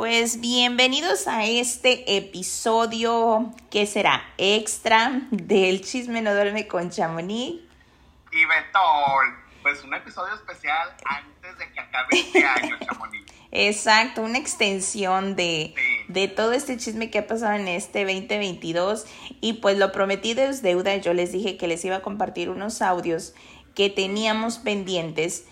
Pues bienvenidos a este episodio que será extra del Chisme No Duerme con Chamonix. Y Betol, pues un episodio especial antes de que acabe este año, Chamonix. Exacto, una extensión de, de todo este chisme que ha pasado en este 2022. Y pues lo prometí de deuda, yo les dije que les iba a compartir unos audios que teníamos pendientes,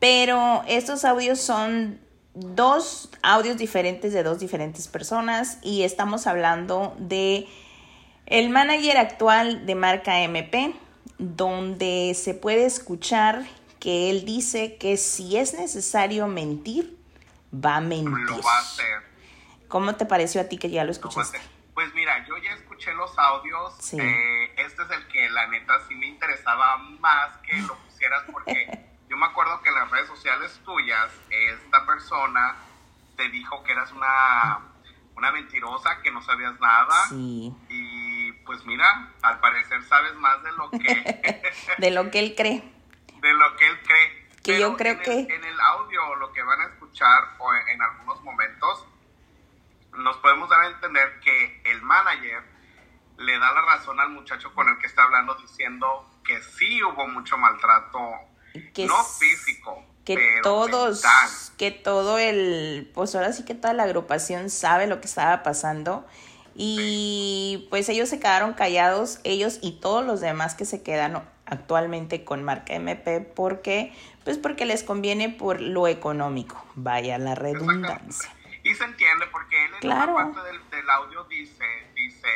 pero estos audios son dos audios diferentes de dos diferentes personas y estamos hablando de el manager actual de marca MP, donde se puede escuchar que él dice que si es necesario mentir, va a mentir. Lo va a hacer. ¿Cómo te pareció a ti que ya lo escuchaste? Pues mira, yo ya escuché los audios. Eh, este es el que la neta sí me interesaba más que lo pusieras porque yo me acuerdo que en las redes sociales tuyas, esta persona te dijo que eras una, una mentirosa, que no sabías nada. Sí. Y pues mira, al parecer sabes más de lo que... de lo que él cree. De lo que él cree. Que yo creo que... en el audio, lo que van a escuchar o en algunos momentos, nos podemos dar a entender que el manager le da la razón al muchacho con el que está hablando diciendo que sí hubo mucho maltrato que no físico. Que todos, que todo el, pues ahora sí que toda la agrupación sabe lo que estaba pasando y pues ellos se quedaron callados, ellos y todos los demás que se quedan actualmente con marca MP porque pues porque les conviene por lo económico, vaya la redundancia. Y se entiende porque él en claro. parte del, del audio dice, dice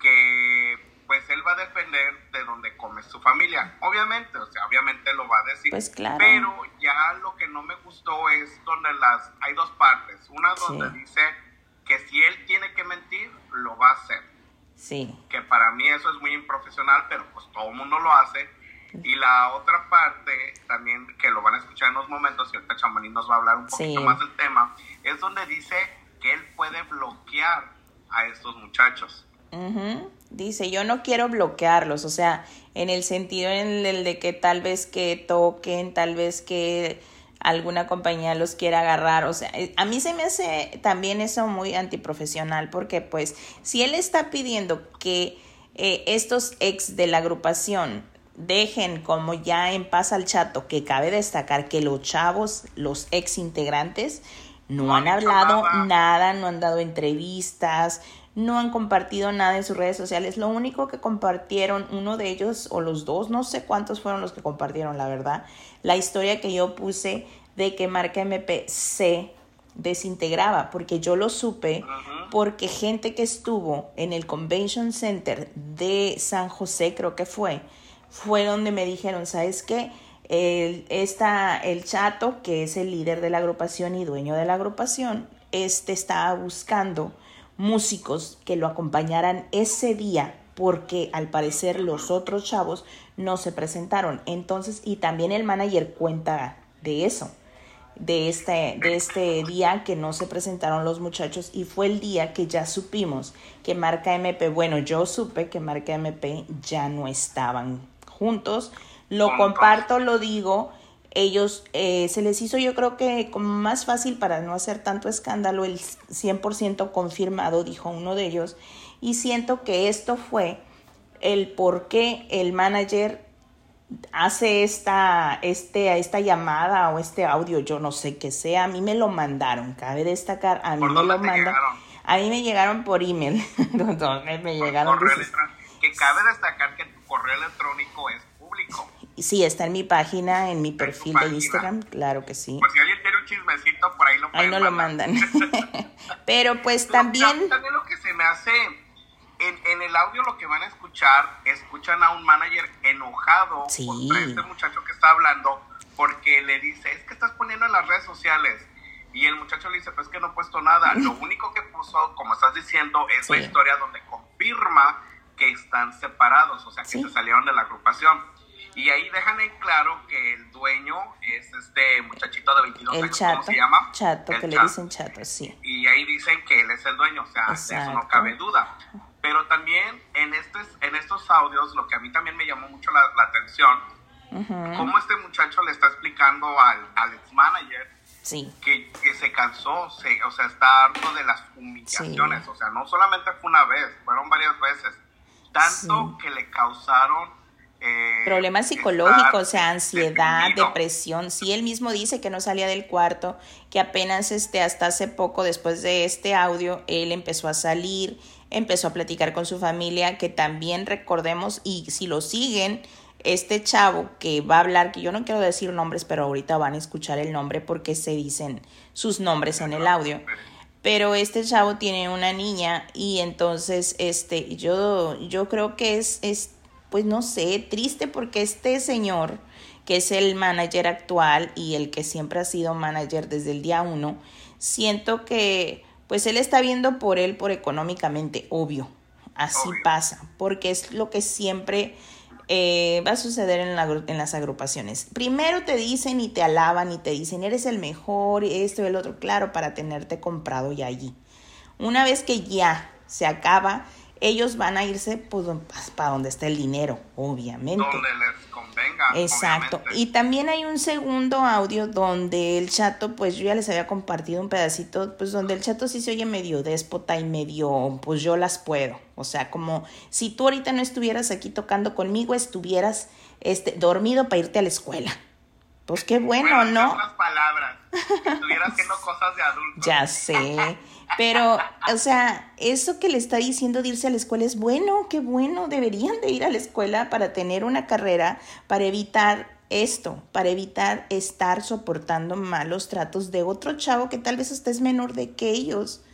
que pues él va a defender de donde come su familia. Obviamente, o sea, obviamente lo va a decir. Pues claro. Pero ya lo que no me gustó es donde las hay dos partes. Una donde dice que si él tiene que mentir, lo va a hacer. Sí. Que para mí eso es muy improfesional, pero pues todo el mundo lo hace. Y la otra parte, también que lo van a escuchar en unos momentos, y ahorita Chamaní nos va a hablar un poquito más del tema, es donde dice que él puede bloquear a estos muchachos. Dice, yo no quiero bloquearlos, o sea, en el sentido en el de que tal vez que toquen, tal vez que alguna compañía los quiera agarrar, o sea, eh, a mí se me hace también eso muy antiprofesional, porque pues si él está pidiendo que eh, estos ex de la agrupación dejen como ya en paz al chato, que cabe destacar que los chavos, los ex integrantes, no, han hablado nada, no han dado entrevistas, no han compartido nada en sus redes sociales. Lo único que compartieron, uno de ellos o los dos, no sé cuántos fueron los que compartieron, la verdad, la historia que yo puse de que Marca MP se desintegraba, porque yo lo supe, porque gente que estuvo en el Convention Center de San José, creo que fue, fue donde me dijeron, ¿sabes qué? El, esta, el chato, que es el líder de la agrupación y dueño de la agrupación, este estaba buscando músicos que lo acompañaran ese día porque al parecer los otros chavos no se presentaron. Entonces, y también el manager cuenta de eso, de este, de este día que no se presentaron los muchachos y fue el día que ya supimos que Marca MP, bueno, yo supe que Marca MP ya no estaban juntos. Lo comparto, lo digo ellos eh, se les hizo yo creo que como más fácil para no hacer tanto escándalo el 100% confirmado, dijo uno de ellos, y siento que esto fue el por qué el manager hace esta, este, esta llamada o este audio, yo no sé qué sea, a mí me lo mandaron, cabe destacar, a mí me lo mandan, a mí me llegaron por email, me llegaron... que cabe destacar que tu correo electrónico es. Sí, está en mi página, en mi perfil de Instagram, claro que sí. Pues si alguien tiene un chismecito, por ahí lo Ahí no lo mandan. Pero pues también... También lo que se me hace, en, en, el audio lo que van a escuchar, escuchan a un manager enojado sí. contra este muchacho que está hablando, porque le dice, es que estás poniendo en las redes sociales. Y el muchacho le dice, pues que no he puesto nada. Lo único que puso, como estás diciendo, es la historia donde confirma que están separados, o sea, que se salieron de la agrupación. Y ahí dejan en claro que el dueño es este muchachito de 22 años, ¿cómo se llama? Chato, que le dicen chato, sí. Y ahí dicen que él es el dueño, o sea, de eso no cabe duda. Pero también en, estos, en estos audios, lo que a mí también me llamó mucho la, atención, cómo este muchacho le está explicando al, al ex manager sí. que, que, se cansó, se, o sea, está harto de las humillaciones, o sea, no solamente fue una vez, fueron varias veces, tanto que le causaron eh, Problemas psicológicos, o sea, ansiedad, depresión. Sí, él mismo dice que no salía del cuarto, que apenas este, hasta hace poco, después de este audio, él empezó a salir, empezó a platicar con su familia, que también recordemos, y si lo siguen, este chavo que va a hablar, que yo no quiero decir nombres, pero ahorita van a escuchar el nombre porque se dicen sus nombres en el audio. Pero este chavo tiene una niña y entonces este yo yo creo que es, es pues no sé, triste porque este señor, que es el manager actual y el que siempre ha sido manager desde el día uno, siento que pues él está viendo por él por económicamente, obvio, así pasa, porque es lo que siempre eh, va a suceder en, en, las agrupaciones. Primero te dicen y te alaban y te dicen, eres el mejor, esto y el otro, claro, para tenerte comprado ya allí. Una vez que ya se acaba, ellos van a irse pues, para donde está el dinero, obviamente. Donde les convenga. Exacto. Y también hay un segundo audio donde el chato, pues yo ya les había compartido un pedacito, pues donde el chato sí se oye medio déspota y medio, pues yo las puedo. O sea, como si tú ahorita no estuvieras aquí tocando conmigo, estuvieras este, dormido para irte a la escuela. Pues qué bueno, ¿no? palabras. Estuvieras haciendo cosas de adultos. Ya sé. Pero, o sea, eso que le está diciendo de irse a la escuela es bueno, qué bueno, deberían de ir a la escuela para tener una carrera, para evitar esto, para evitar estar soportando malos tratos de otro chavo que tal vez usted es menor de que ellos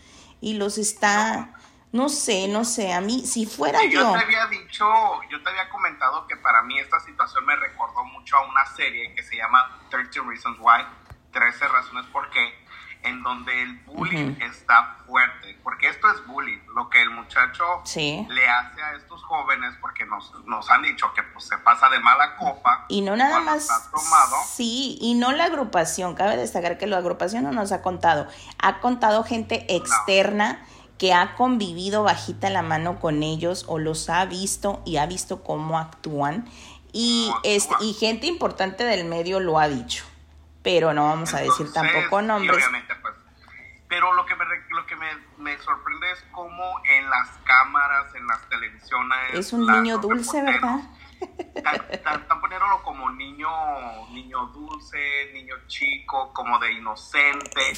y los está, no sé, no sé, a mí, si fuera yo... Yo. te había dicho, yo te había comentado que para mí esta situación me recordó mucho a una serie que se llama 13 Reasons Why, 13 razones por qué en donde el bullying está fuerte, porque esto es bullying, lo que el muchacho le hace a estos jóvenes, porque nos, nos han dicho que pues, se pasa de mala copa. Y no nada más. Tomado. Sí, y no la agrupación, cabe destacar que la agrupación no nos ha contado, ha contado gente externa. que ha convivido bajita la mano con ellos o los ha visto y ha visto cómo actúan y, este, y gente importante del medio lo ha dicho pero no vamos a decir tampoco nombres. Obviamente, pues, pero lo que me, lo que me, sorprende es cómo en las cámaras, en las televisiones... Es un niño dulce, ¿verdad? Están, poniéndolo como niño, niño dulce, niño chico, como de inocente,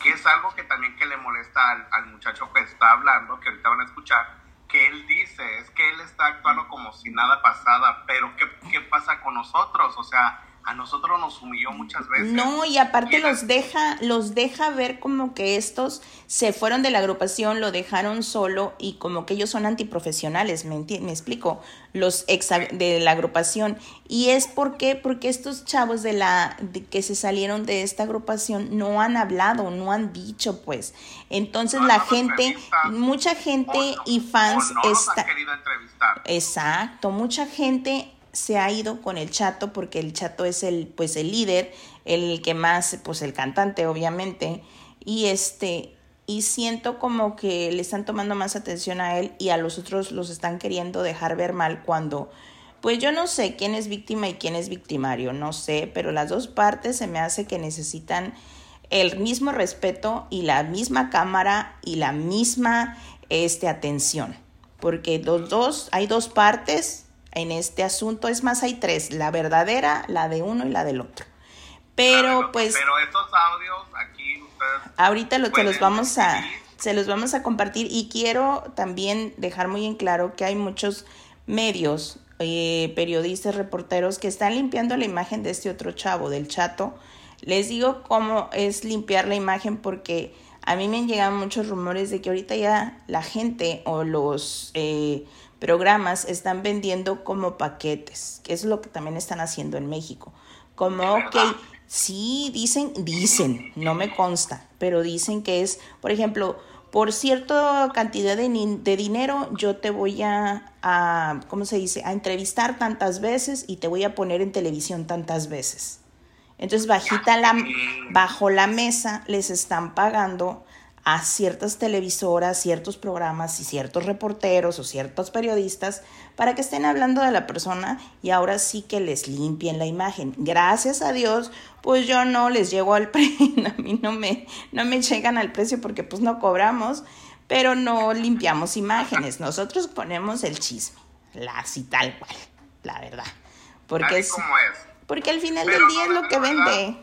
que es algo que también que le molesta al, al muchacho que está hablando, que ahorita van a escuchar, que él dice, es que él está actuando como si nada pasada, pero ¿qué, qué pasa con nosotros? O sea, a nosotros nos humilló muchas veces. No, y aparte los deja, los deja ver como que estos se fueron de la agrupación, lo dejaron solo y como que ellos son antiprofesionales, ¿me, me explico? Los ex de la agrupación. Y es porque, porque estos chavos de la que se salieron de esta agrupación no han hablado, no han dicho, pues. Entonces la gente, mucha gente y fans está. Exacto, mucha gente se ha ido con el chato porque el chato es el pues el líder, el que más pues el cantante obviamente. Y este y siento como que le están tomando más atención a él y a los otros los están queriendo dejar ver mal cuando pues yo no sé quién es víctima y quién es victimario, no sé, pero las dos partes se me hace que necesitan el mismo respeto y la misma cámara y la misma este atención, porque los dos hay dos partes en este asunto. Es más, hay tres, la verdadera, la de uno y la del otro. Pero pues... Pero estos audios aquí ustedes... Ahorita lo, se los vamos a... Se los vamos a compartir y quiero también dejar muy en claro que hay muchos medios, eh, periodistas, reporteros que están limpiando la imagen de este otro chavo, del chato. Les digo cómo es limpiar la imagen porque a mí me han llegado muchos rumores de que ahorita ya la gente o los eh, programas están vendiendo como paquetes, que es lo que también están haciendo en México. Como, ok, sí, dicen, dicen, no me consta, pero dicen que es, por ejemplo, por cierta cantidad de, de, dinero yo te voy a, a, ¿cómo se dice?, a entrevistar tantas veces y te voy a poner en televisión tantas veces. Entonces, bajita la, bajo la mesa les están pagando a ciertas televisoras, ciertos programas y ciertos reporteros o ciertos periodistas para que estén hablando de la persona y ahora sí que les limpien la imagen. Gracias a Dios, pues yo no les llego al precio, a mí no me, no me llegan al precio porque pues no cobramos, pero no limpiamos imágenes. Nosotros ponemos el chisme, la así tal cual, la verdad. Porque es, es, Porque al final del día es lo que vende.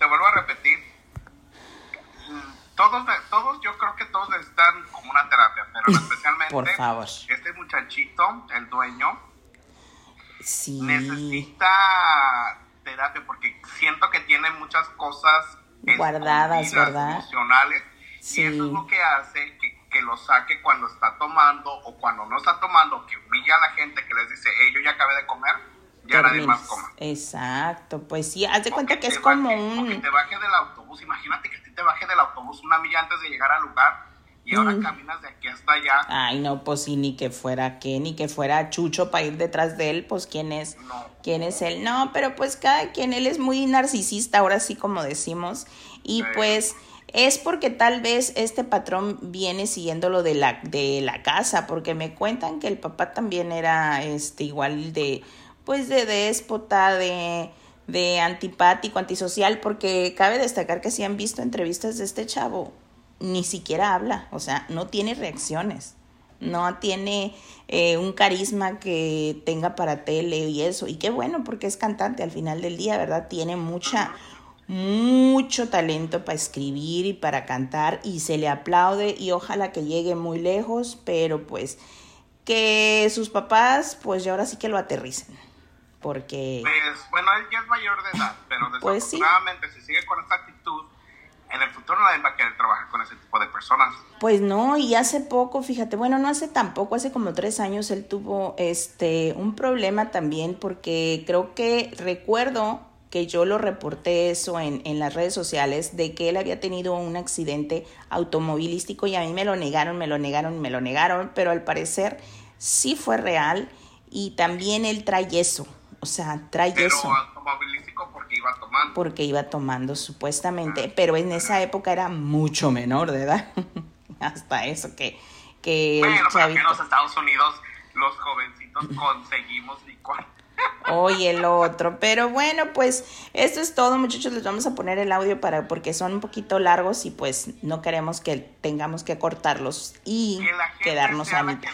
te vuelvo a repetir, todos, todos, yo creo que todos necesitan como una terapia, pero especialmente Por favor. este muchachito, el dueño, sí. necesita terapia porque siento que tiene muchas cosas guardadas, ¿verdad? Emocionales. Y eso es lo que hace que, que, lo saque cuando está tomando o cuando no está tomando, que humilla a la gente, que les dice, hey, yo ya acabé de comer, ya nadie más coma. Exacto, pues sí, haz de cuenta que es como un... que te baje del autobús, imagínate que te baje del autobús una milla antes de llegar al lugar y ahora mm. caminas de aquí hasta allá. Ay, no, pues sí, ni que fuera qué, ni que fuera Chucho para ir detrás de él, pues quién es, quién es él. No, pero pues cada quien, él es muy narcisista, ahora sí como decimos, y pues es porque tal vez este patrón viene siguiendo lo de la, de la casa, porque me cuentan que el papá también era este igual de, pues de déspota, de de antipático, antisocial, porque cabe destacar que si han visto entrevistas de este chavo, ni siquiera habla, o sea, no tiene reacciones, no tiene eh, un carisma que tenga para tele y eso, y qué bueno, porque es cantante al final del día, ¿verdad? Tiene mucha, mucho talento para escribir y para cantar, y se le aplaude, y ojalá que llegue muy lejos, pero pues que sus papás, pues ya ahora sí que lo aterricen porque... Pues, bueno, él ya es mayor de edad, pero pues desafortunadamente si sigue con esta actitud, en el futuro nadie va a querer trabajar con ese tipo de personas. Pues no, y hace poco, fíjate, bueno, no hace tampoco, hace como tres años él tuvo este un problema también porque creo que recuerdo que yo lo reporté eso en, en las redes sociales de que él había tenido un accidente automovilístico y a mí me lo negaron, me lo negaron, me lo negaron, pero al parecer sí fue real y también él trae eso, o sea, trae pero eso. automovilístico porque iba tomando. Porque iba tomando, supuestamente. Pero en esa época era mucho menor de edad. Hasta eso que. que bueno, el chavito... en los Estados Unidos los jovencitos conseguimos licuar. Oye, el otro. Pero bueno, pues esto es todo, muchachos. Les vamos a poner el audio para porque son un poquito largos y pues no queremos que tengamos que cortarlos y quedarnos a mitad.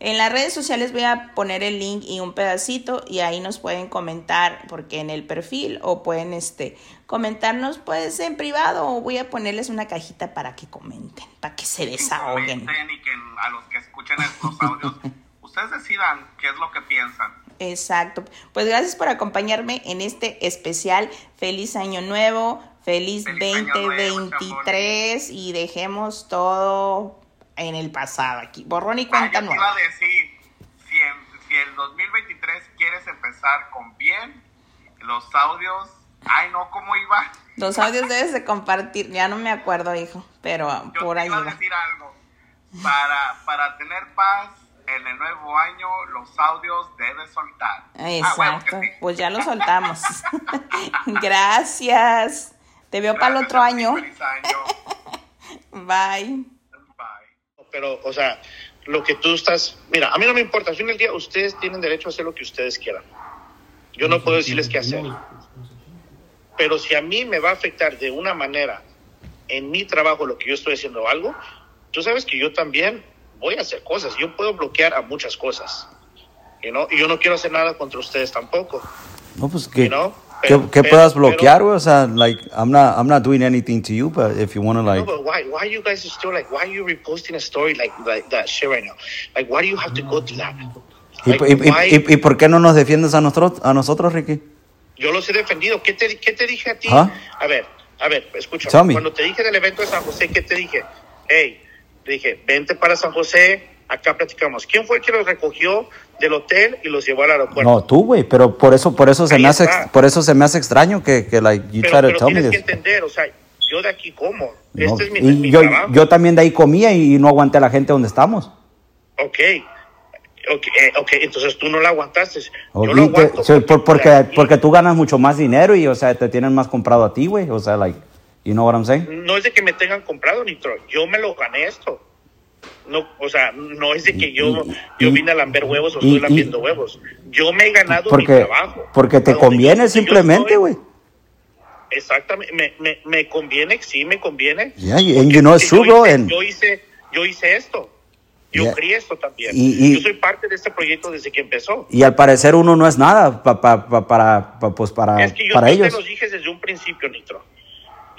En las redes sociales voy a poner el link y un pedacito y ahí nos pueden comentar porque en el perfil o pueden este comentarnos pues en privado o voy a ponerles una cajita para que comenten, para que se desahoguen. y que a los que escuchen estos audios ustedes decidan qué es lo que piensan. Exacto. Pues gracias por acompañarme en este especial. Feliz año nuevo, feliz, 2023 y dejemos todo en el pasado aquí. Borrón y ah, cuenta nueva. iba a decir, si, en, si el 2023 quieres empezar con bien, los audios, ay no, ¿cómo iba? Los audios debes de compartir, ya no me acuerdo, hijo, pero por ahí iba. a decir algo, para, para tener paz en el nuevo año, los audios debes soltar. Ah, Exacto, pues ya los soltamos. Gracias. Te veo para el otro año. año. Bye pero, o sea, lo que tú estás, mira, a mí no me importa, al fin del día ustedes tienen derecho a hacer lo que ustedes quieran. Yo no puedo decirles qué hacer. Pero si a mí me va a afectar de una manera en mi trabajo lo que yo estoy haciendo algo, tú sabes que yo también voy a hacer cosas. Yo puedo bloquear a muchas cosas. You know? Y yo no quiero hacer nada contra ustedes tampoco. No, pues que, pero, que, puedas bloquear, güey. O sea, like, I'm not, I'm not doing anything to you, but if you want to, like. No, but why, why you guys are still, like, why are you reposting a story like, like that shit right now? Like, why do you have to go to that? Like, ¿Y, y, y, y, por qué no nos defiendes a nosotros, a nosotros Ricky? Yo los he defendido. ¿Qué te, qué te dije a ti? ¿Ah? A ver, a ver, escucha. Cuando te dije del evento de San José, ¿qué te dije? Hey, te dije, vente para San José, acá platicamos. ¿Quién fue el que los recogió del hotel y los llevó al aeropuerto? No, tú, güey, pero por eso, por eso se me hace, por eso se me hace extraño que, que like, you pero, try to tell me this. que entender, o sea, yo de aquí como. Este es mi, y yo, yo también de ahí comía y no aguanté a la gente donde estamos. Ok. Okay, eh, ok, entonces tú no la aguantaste. Yo lo aguanto porque, porque tú ganas mucho más dinero y, o sea, te tienen más comprado a ti, güey. O sea, like, you know what I'm saying? No es de que me tengan comprado, Nitro. Yo me lo gané esto. No, o sea, no es de que yo, yo vine a lamber huevos o estoy lambiendo huevos. Yo me he ganado porque, mi trabajo. Porque te conviene simplemente, güey. Exactamente, me, me, me, conviene, sí me conviene. Yeah, and you know yo, hice, yo, hice, yo hice esto. Yo crié esto también. Y, yo soy parte de este proyecto desde que empezó. Y al parecer uno no es nada pa, pa, pa, para, pues para, es que yo, para ellos. te los dije desde un principio, Nitro.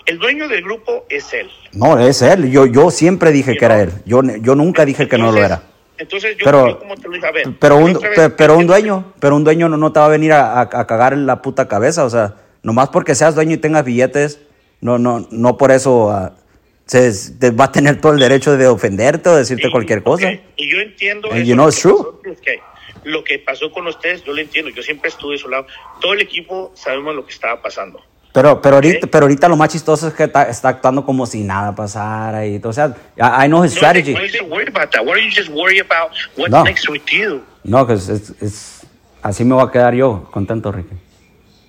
El dueño del grupo es él. No, es él. Yo, yo siempre dije que era él. Yo, yo nunca dije que no lo era. Entonces yo, pero, como te lo dije, a ver, pero un, pero un dueño, pero un dueño no, no te va a venir a, a, cagar en la puta cabeza, o sea, nomás porque seas dueño y tengas billetes, no, no, no por eso uh, se, te va a tener todo el derecho de ofenderte o decirte cualquier cosa. Y yo entiendo. And you know it's true. lo que pasó con ustedes, yo lo entiendo. Yo siempre estuve de su lado. Todo el equipo sabemos lo que estaba pasando. Pero, pero, ahorita, pero ahorita lo más chistoso es que está, está actuando como si nada pasara. Y, o sea, I, I know his strategy. Why are you worried about that? Why don't you just worry about what's no. next with you? No, que es, así me voy a quedar yo contento, Ricky.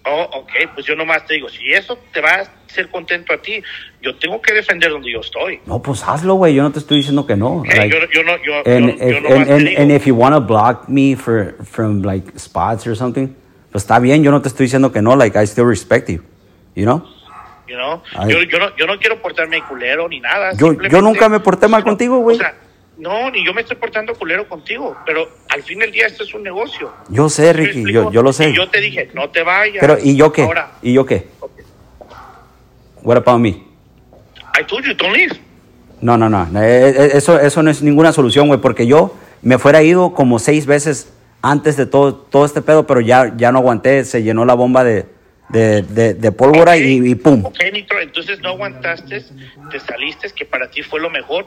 Oh, ok, pues yo nomás te digo, si eso te va a hacer contento a ti, yo tengo que defender donde yo estoy. No, pues hazlo, güey, yo no te estoy diciendo que no. Okay, like, yo, yo, no, yo, and, yo, if, yo and, and, and, if you want to block me for, from, like, spots or something, pues está bien, yo no te estoy diciendo que no, like, I still respect you, you know? You know? Yo, yo, no, yo no quiero portarme culero ni nada. Yo, yo nunca me porté mal contigo, güey. O sea, no, ni yo me estoy portando culero contigo, pero al fin del día esto es un negocio. Yo sé, Ricky, yo, yo lo sé. Y yo te dije, no te vayas. Pero, ¿y yo qué? Ahora, ¿Y yo qué? Okay. What about me? I told you, don't leave. No, no, no. Eh, eh, eso, eso no es ninguna solución, güey, porque yo me fuera ido como seis veces antes de todo, todo este pedo, pero ya, ya no aguanté, se llenó la bomba de, de, de, de pólvora okay. y, y, pum. Ok, Nitro, entonces no aguantaste, te saliste, que para ti fue lo mejor.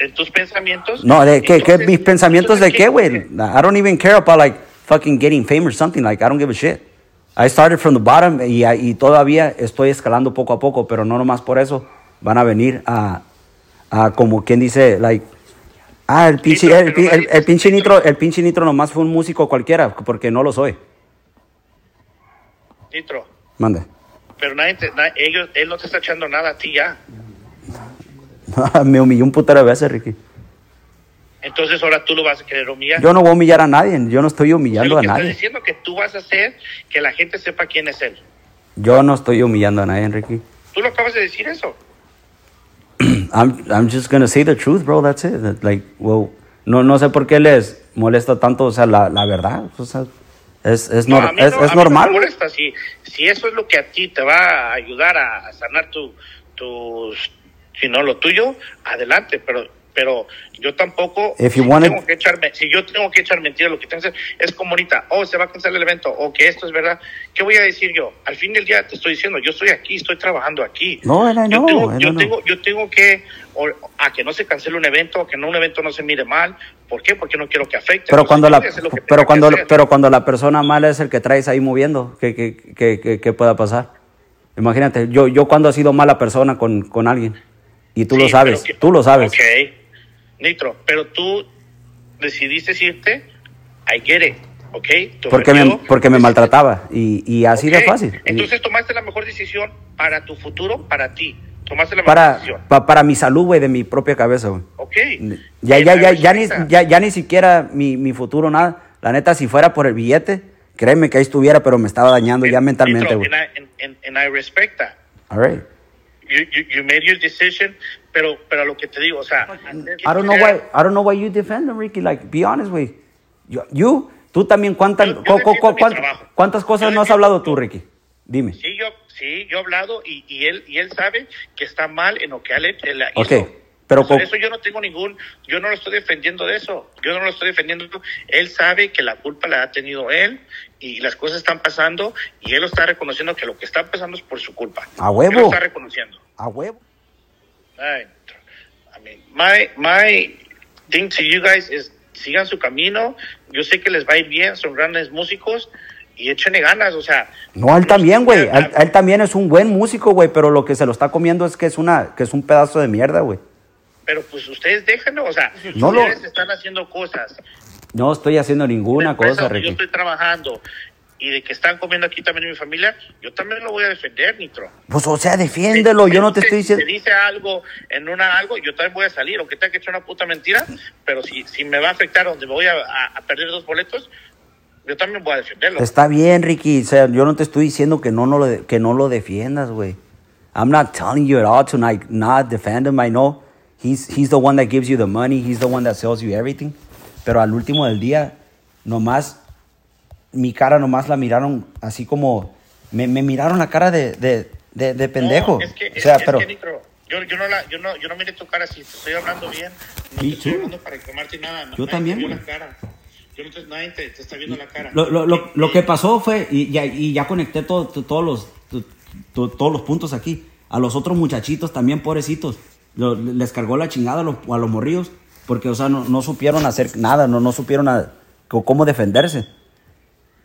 En tus pensamientos. No, de qué, qué mis pensamientos de qué, güey. I don't even care about like fucking getting fame or something. Like I don't give a shit. I started from the bottom y, y todavía estoy escalando poco a poco, pero no nomás por eso van a venir a, a como quien dice, like, ah, el pinche, nitro, el, el, el, el, pinche nitro, el pinche nitro nomás fue un músico cualquiera, porque no lo soy. Nitro. Mande. Pero nadie, te, nadie ellos, él no te está echando nada a ti ya. Me humilló un putero de veces, Ricky. Entonces ahora tú lo vas a querer humillar. Yo no voy a humillar a nadie, yo no estoy humillando a nadie. Estás diciendo que tú vas a hacer que la gente sepa quién es él. Yo no estoy humillando a nadie, Ricky. Tú lo acabas de decir eso. I'm, I'm just gonna say the truth, bro, that's it. Like, well, no, no sé por qué les molesta tanto, o sea, la, la verdad, o sea, es, es, no, es, no, es normal. No molesta. Si, si eso es lo que a ti te va a ayudar a, a sanar tu, tus si no lo tuyo, adelante, pero pero yo tampoco si, wanted... tengo que echarme, si yo tengo que echar mentiras, lo que tengo que hacer es como ahorita, oh, se va a cancelar el evento, o que esto es verdad, ¿qué voy a decir yo? Al fin del día te estoy diciendo, yo estoy aquí, estoy trabajando aquí. No, no, yo tengo, yo, no. tengo, yo tengo que, o, a que no se cancele un evento, a que no un evento no se mire mal, ¿por qué? Porque no quiero que afecte. Pero cuando la, pero cuando, pero cuando la persona mala es el que traes ahí moviendo, ¿qué, qué, qué, qué, pueda pasar? Imagínate, yo, yo cuando he sido mala persona con, con alguien, y tú Sí, lo sabes, que- tú lo sabes. Ok, Nitro, pero tú decidiste irte, I get it, ¿ok? Te Porque me, porque me maltrataba, y, y así de fácil. Entonces tomaste la mejor decisión para tu futuro, para ti. Tomaste la mejor para, decisión. pa- para mi salud, güey, de mi propia cabeza, güey. Ok. Ya, ya, la ya, ya, ni, ya, ya ni siquiera mi, mi futuro, nada. La neta, si fuera por el billete, créeme que ahí estuviera, pero me estaba dañando ya mentalmente, güey. and I- and- and- and I respect that. All right. You, you, you made your decision, pero, pero lo que te digo, o sea... I don't know why, I don't know why you defend him, Ricky. Like, be honest, güey. You, you, tú también, ¿cuántas, Yo- cu- cu- cu- cuántas cosas Yo no has hablado tú, Ricky? Dime. Sí, yo, sí, yo he hablado y, y él y él sabe que está mal en lo que él, él hizo. Ok, pero Por eso yo no tengo ningún, yo no lo estoy defendiendo de eso, yo no lo estoy defendiendo. Él sabe que la culpa la ha tenido él y las cosas están pasando y él lo está reconociendo que lo que está pasando es por su culpa. A huevo. Él lo está reconociendo. A huevo. Ay, I mean, my, my thing to you guys is sigan su camino. Yo sé que les va a ir bien, son grandes músicos y échenle ganas, o sea. No, él también, güey. Él, también es un buen músico, güey, pero lo que se lo está comiendo es que es una que es un pedazo de mierda, güey. Pero pues ustedes déjenlo, o sea, no ustedes están haciendo cosas. No estoy haciendo ninguna cosa, Ricky. Yo estoy trabajando y de que están comiendo aquí también en mi familia, yo también lo voy a defender, Nitro. Pues, o sea, defiéndelo, yo no te estoy diciendo... Si dice algo en una algo, yo también voy a salir, aunque tenga que echar una puta mentira, pero si, si me va a afectar donde voy a, a, perder dos boletos, yo también voy a defenderlo. Está bien, Ricky, o sea, yo no te estoy diciendo que no, no lo, que no lo defiendas, güey. I'm not telling you at all to like, not defend him, I know. He's, he's the one that gives you the money, he's the one that sells you everything. Pero al último del día, nomás mi cara nomás la miraron así como, me, me miraron la cara de, de, de, pendejo. No, es que, o sea, es, pero... Que, yo, yo, no la, yo, no, yo no miré tu cara así, te estoy hablando bien, no te estoy hablando para quemarte nada. No, yo también. Cara. Yo no te, nadie te, te, está viendo la cara. Lo, lo, lo, lo que pasó fue, y ya, y ya conecté todo, todos, los, todos los puntos aquí, a los otros muchachitos también, pobrecitos, les cargó la chingada a los, a los morrillos, porque, o sea, no, no supieron hacer nada, no, no supieron a, cómo defenderse.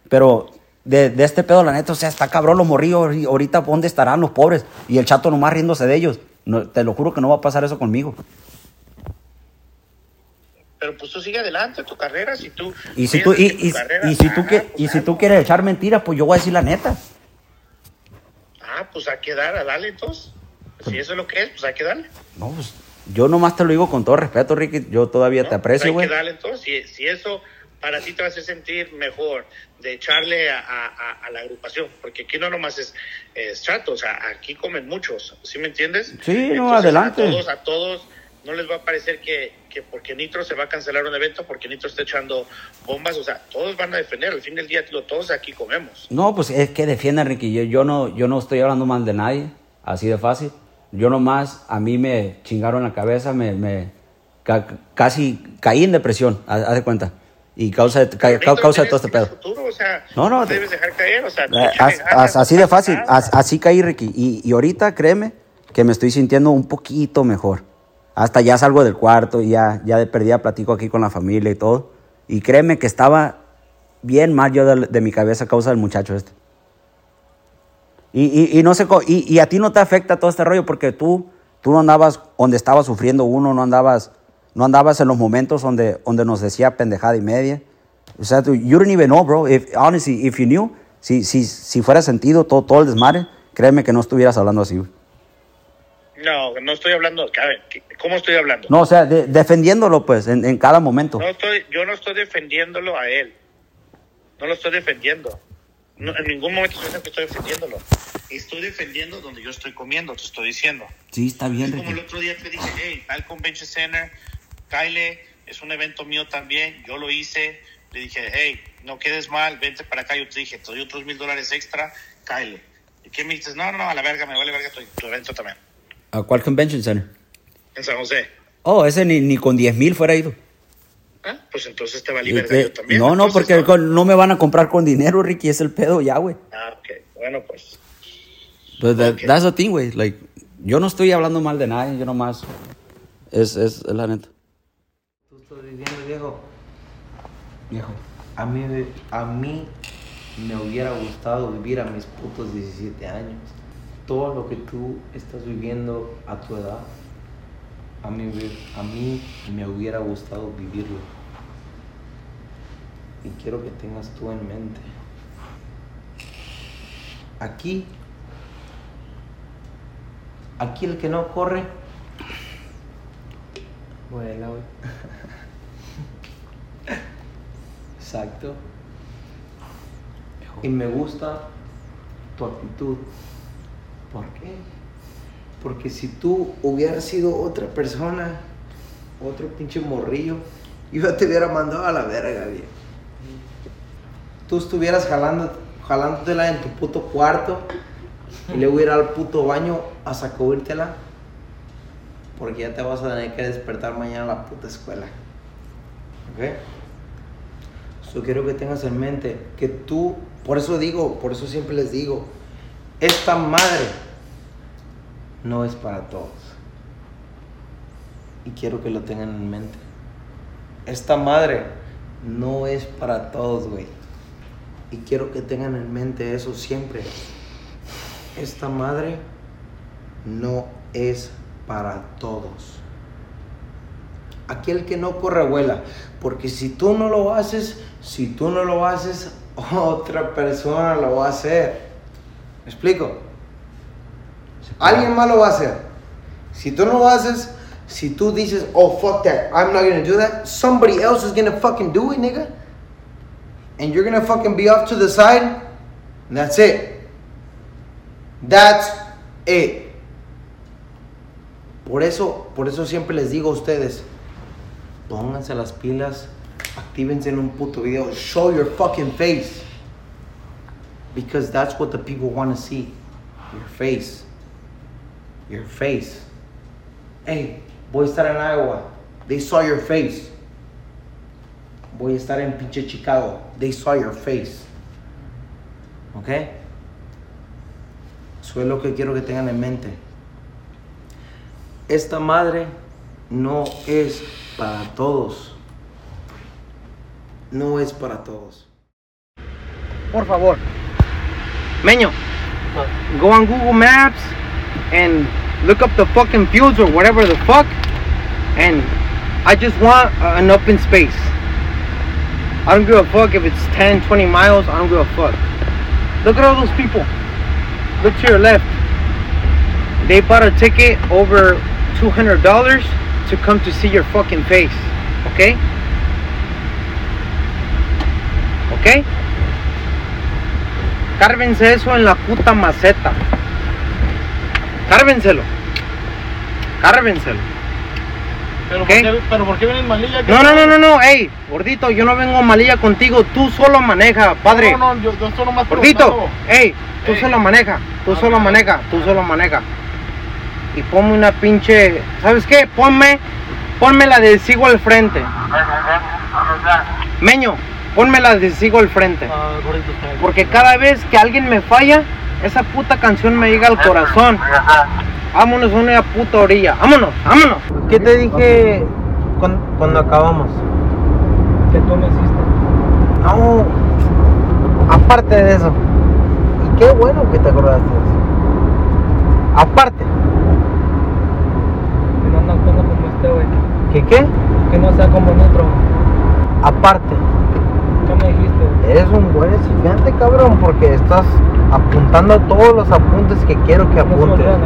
Pero de, de, este pedo, la neta, o sea, está cabrón los morrillos. Ahorita, ¿dónde estarán los pobres? Y el chato nomás riéndose de ellos. No, te lo juro que no va a pasar eso conmigo. Pero pues tú sigue adelante tu carrera, si tú... Y si tú, y, y, y, si tú, que, y si tú quieres echar mentiras, pues yo voy a decir la neta. Ah, pues hay que dar, dale entonces. Si eso es lo que es, pues hay que darle. No, pues yo nomás te lo digo con todo respeto, Ricky. Yo todavía te pues, aprecio, güey. hay que darle entonces. Si, si eso para ti te va a hacer sentir mejor de echarle a, la agrupación, porque aquí no nomás es, es, chato, o sea, aquí comen muchos, ¿sí me entiendes? Sí, no, adelante. A todos, a todos no les va a parecer que, que, porque Nitro se va a cancelar un evento, porque Nitro está echando bombas, o sea, todos van a defender, al fin del día todos aquí comemos. No, pues es que defiendan, Ricky, yo, yo, no, yo no estoy hablando mal de nadie, así de fácil. Yo nomás, a mí me chingaron la cabeza, me, me casi caí en depresión, haz de cuenta y causa, de, causa de todo este pedo. no, no. Debes dejar caer, o sea, eh, así de fácil, así caí, Ricky. Y, y, ahorita, créeme, que me estoy sintiendo un poquito mejor. Hasta ya salgo del cuarto y ya, ya de perdida platico aquí con la familia y todo. Y créeme que estaba bien mal yo de, mi cabeza a causa del muchacho este. Y, y, no sé, y, y, a ti no te afecta todo este rollo porque tú, tú no andabas donde estaba sufriendo uno, no andabas no andabas en los momentos donde, donde nos decía pendejada y media. O sea, tú, you don't even know, bro. If, honestly, if you knew, si, si, si fuera sentido todo, todo el desmadre, créeme que no estuvieras hablando así. No, no estoy hablando. ¿Cómo estoy hablando? No, o sea, defendiéndolo, pues, en, en, cada momento. No estoy, yo no estoy defendiéndolo a él. No lo estoy defendiendo. en ningún momento estoy, estoy defendiéndolo. Estoy defendiendo donde yo estoy comiendo, te estoy diciendo. Sí, está bien. Es como el otro día te dije, hey, al Convention Center Kyle, es un evento mío también, yo lo hice, le dije, hey, no quedes mal, vente para acá, yo te dije, te doy otros mil dólares extra, Kyle. ¿Y qué me dices? No, no, a la verga, me vale verga tu, evento también. ¿A cuál convention center? En San José. Oh, ese ni, ni con 10 mil fuera ido. Ah, pues entonces te vale verga yo también. No, no, porque ¿no? me van a comprar con dinero, Ricky, es el pedo ya, güey. Ah, ok, bueno, pues. Pues that's the thing, güey. Like, yo no estoy hablando mal de nadie, yo nomás. Es, es, es la neta viviendo, viejo. Viejo, a mí, a mí me hubiera gustado vivir a mis putos 17 años. Todo lo que tú estás viviendo a tu edad, a mí, a mí me hubiera gustado vivirlo. Y quiero que tengas tú en mente. Aquí, aquí el que no corre, vuela, güey. Exacto. Y me gusta tu actitud. ¿Por qué? Porque si tú hubieras sido otra persona, otro pinche morrillo, yo te hubiera mandado a la verga, bien. Tú estuvieras jalando, jalándotela en tu puto cuarto y le hubiera al puto baño a sacudírtela. Porque ya te vas a tener que despertar mañana a la puta escuela. ¿Ok? Yo quiero que tengas en mente que tú, por eso digo, por eso siempre les digo, esta madre no es para todos. Y quiero que lo tengan en mente. Esta madre no es para todos, güey. Y quiero que tengan en mente eso siempre. Esta madre no es para todos. Aquel que no corre vuela. Porque si tú no lo haces, si tú no lo haces, otra persona lo va a hacer. ¿Me explico? Alguien más lo va a hacer. Si tú no lo haces, si tú dices, oh fuck that, I'm not gonna do that, somebody else is gonna fucking do it, nigga. And you're gonna fucking be off to the side, and that's it. That's it. Por eso, por eso siempre les digo a ustedes, pónganse las pilas, actívense en un puto video, show your fucking face. Because that's what the people want to see. Your face. Your face. Hey, voy a estar en Iowa. They saw your face. Voy a estar en pinche Chicago. They saw your face. ¿Ok? Eso es lo que quiero que tengan en mente. Esta madre no es para todos. No es para todos. Por favor. Meño, go on Google Maps and look up the fucking fields or whatever the fuck. And I just want an open space. I don't give a fuck if it's 10, 20 miles. I don't give a fuck. Look at all those people. Look to your left. They bought a ticket over $200 to come to see your fucking face. Okay? Okay? Cárvense eso en la puta maceta. Cárvenselo. Cárvenselo. Pero, ¿Qué? ¿por qué, pero ¿por qué vienes malilla? ¿Qué No, no, no, no, no, ey, gordito, yo no vengo malilla contigo, tú solo maneja, padre. No, no, yo, yo estoy nomás Gordito, ey, tú Ey. solo maneja, tú Ah, solo maneja, tú solo maneja. Y ponme una pinche, ¿sabes qué? Ponme, ponme la de sigo al frente. Meño, ponme la de sigo al frente. Ah. Porque cada vez que alguien me falla, esa puta canción me llega al corazón. Vámonos a una puta orilla. Vámonos, vámonos. ¿Qué te dije cuando, cuando acabamos? ¿Qué tú me hiciste? No, aparte de eso. Y qué bueno que te acordaste de eso. Aparte, Que no anda actuando como este, güey. ¿que qué? Que no sea como en otro. Aparte, ¿Qué dijiste? eres un buen estudiante, cabrón, porque estás apuntando todos los apuntes que quiero que No apuntes. güey.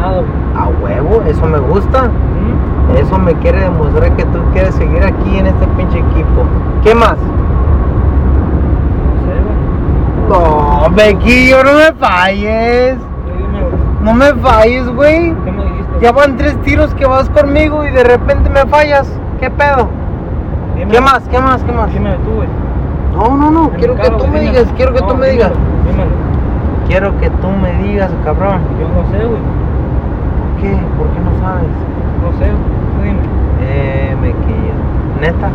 A huevo, eso me gusta. ¿Mm? Eso me quiere demostrar que tú quieres seguir aquí en este pinche equipo. ¿Qué más? No. No, Bequillo, no me falles. No me falles, güey. ¿Qué me dijiste? Ya van tres tiros que vas conmigo y de repente me fallas. ¿Qué pedo? Dime, ¿Qué más? ¿Qué más? ¿Qué más? Dime tú, güey. No, no, no. Quiero que tú me digas. Quiero que tú me digas. Quiero que tú me digas, cabrón. Yo no sé, güey. ¿Qué? ¿Por qué no sabes? No sé, dime. Eh, me quillo. Neta.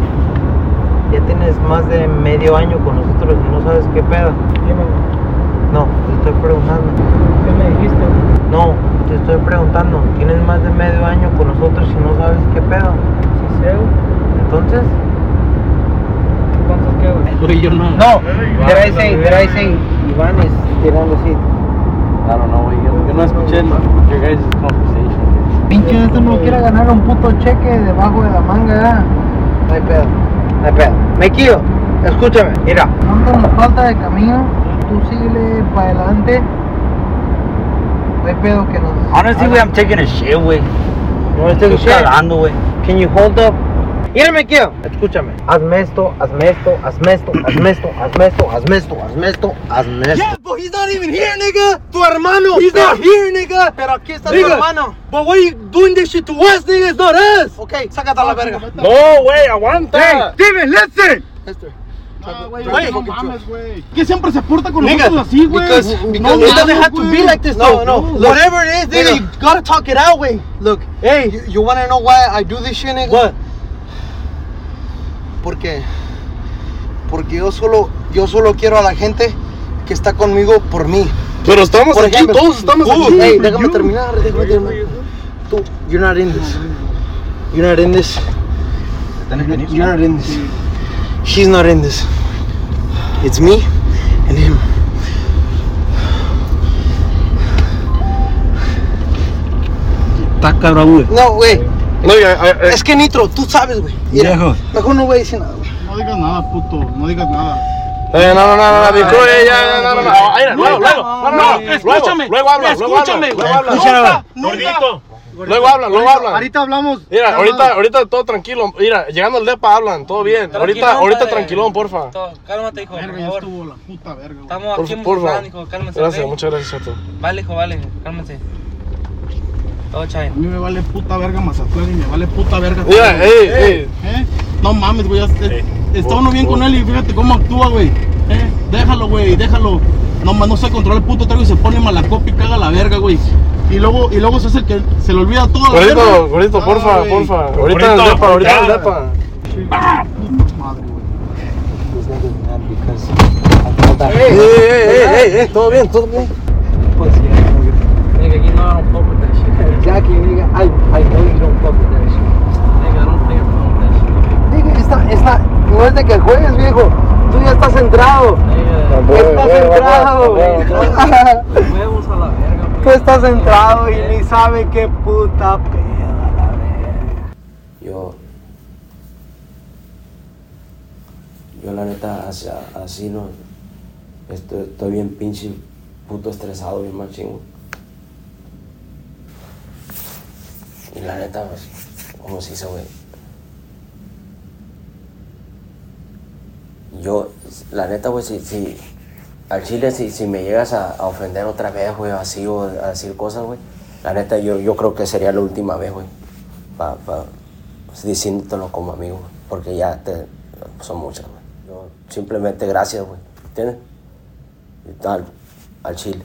Ya tienes más de medio año con nosotros y no sabes qué pedo. Dime. No, te estoy preguntando. ¿Qué me dijiste? No, te estoy preguntando. Tienes más de medio año con nosotros y no sabes qué pedo. Sí sé, güey. Entonces. Entonces, ¿qué, güey? Yo no. No, Iván, did I say, I güey. say, Iván es tirando así. I don't know, güey. Yo, yo no escuché el- your guys' conversation. Pinche esto no quiere ganar un puto cheque debajo de la manga. No hay pedo, no hay pedo. Mequillo, escúchame, mira. ¿Cuánto nos falta de camino? Tú síguele para adelante. No hay pedo que nos... Honestly, güey, I'm taking a shit, güey. No estoy Estoy cagando, güey. Can you hold up? Escúchame. Hazme esto, hazme esto, hazme esto, hazme esto, hazme esto, hazme esto, hazme esto, hazme esto. Yeah, but he's not even here, nigga. Tu hermano. He's not here, nigga. Pero aquí está Nigga, tu hermano. But why you doing this shit to us, nigga? It's not us. Ok, sácate a la verga. No, güey, aguanta. Steven, listen. Güey, no mames, güey. Que siempre se porta con Nigga, nosotros así, güey. because, because No it doesn't have to be like this, No, though. no, look. Whatever it is, nigga, Nigga. you gotta talk it out, güey. Look, Hey, you, you wanna know why I do this shit, nigga? what? Porque, porque yo solo, yo solo quiero a la gente que está conmigo por mí. Pero estamos Por aquí, ejemplo, todos estamos aquí. Hey, déjame terminar, déjame terminar. Tú, you're not in this. You're not in this. You're not in this. She's not in this. It's me Está cabrón, güey. No, güey. No, ya, eh, eh, Es que Nitro, tú sabes, güey. Viejo. Mejor no voy a decir nada, güey. No digas nada, puto. No digas nada. eh, no, no, no, no, no, ya, ya, no, no, no, luego, luego, no, no, no, escúchame, luego, luego habla, luego habla, escúchame, luego habla. Gordito, luego hablan, luego hablan. Ahorita hablamos. Mira, ahorita, ahorita todo tranquilo, mira, llegando al depa hablan, todo bien, ahorita, ahorita tranquilón, porfa. Cálmate, hijo, por Verga, ya favor. estuvo la puta verga. Estamos Por- aquí en hijo, cálmese. Gracias, muchas gracias, Chato. Vale, hijo, vale, cálmese. Todo chayo. A mí me vale puta verga Mazatlán y me vale puta verga. Mira, todo. ey, ey. ¿Eh? No mames, güey. está- uno bien con él y fíjate cómo actúa, güey. ¿Eh? Déjalo, güey, déjalo. No, ma- no se controla el puto trago y se pone malacopa y caga la verga, güey. Y luego, y luego se hace el que se le olvida todo. la verga. Gordito, gordito, porfa, Ay, porfa. Ahorita el depa, ahorita el depa. Madre, güey. Ey, ey, ey, ey, ey, todo bien, todo bien. You know I don't with that shit. Exactly, nigga. I, I know you don't fuck with that shit. Nigga, I don't think I'm with that shit. Nigga, esta, esta, no es de que juegues, viejo. Tú ya estás centrado. Nigga, Estás centrado. huevos a la verga, Tú estás centrado y ni sabe qué puta peda la verga. Yo, yo la neta, así, así no, estoy, estoy bien pinche, puto estresado, bien machín. Y la neta, pues, como se dice, güey. Yo, la neta, güey, si, si, al chile, si, si me llegas a, ofender otra vez, güey, así, o a decir cosas, güey, la neta, yo, yo creo que sería la última vez, güey, pa, pa, diciéndotelo como amigo, porque ya te, son muchas, güey. Yo simplemente gracias, güey, ¿entiendes? Y tal, al chile.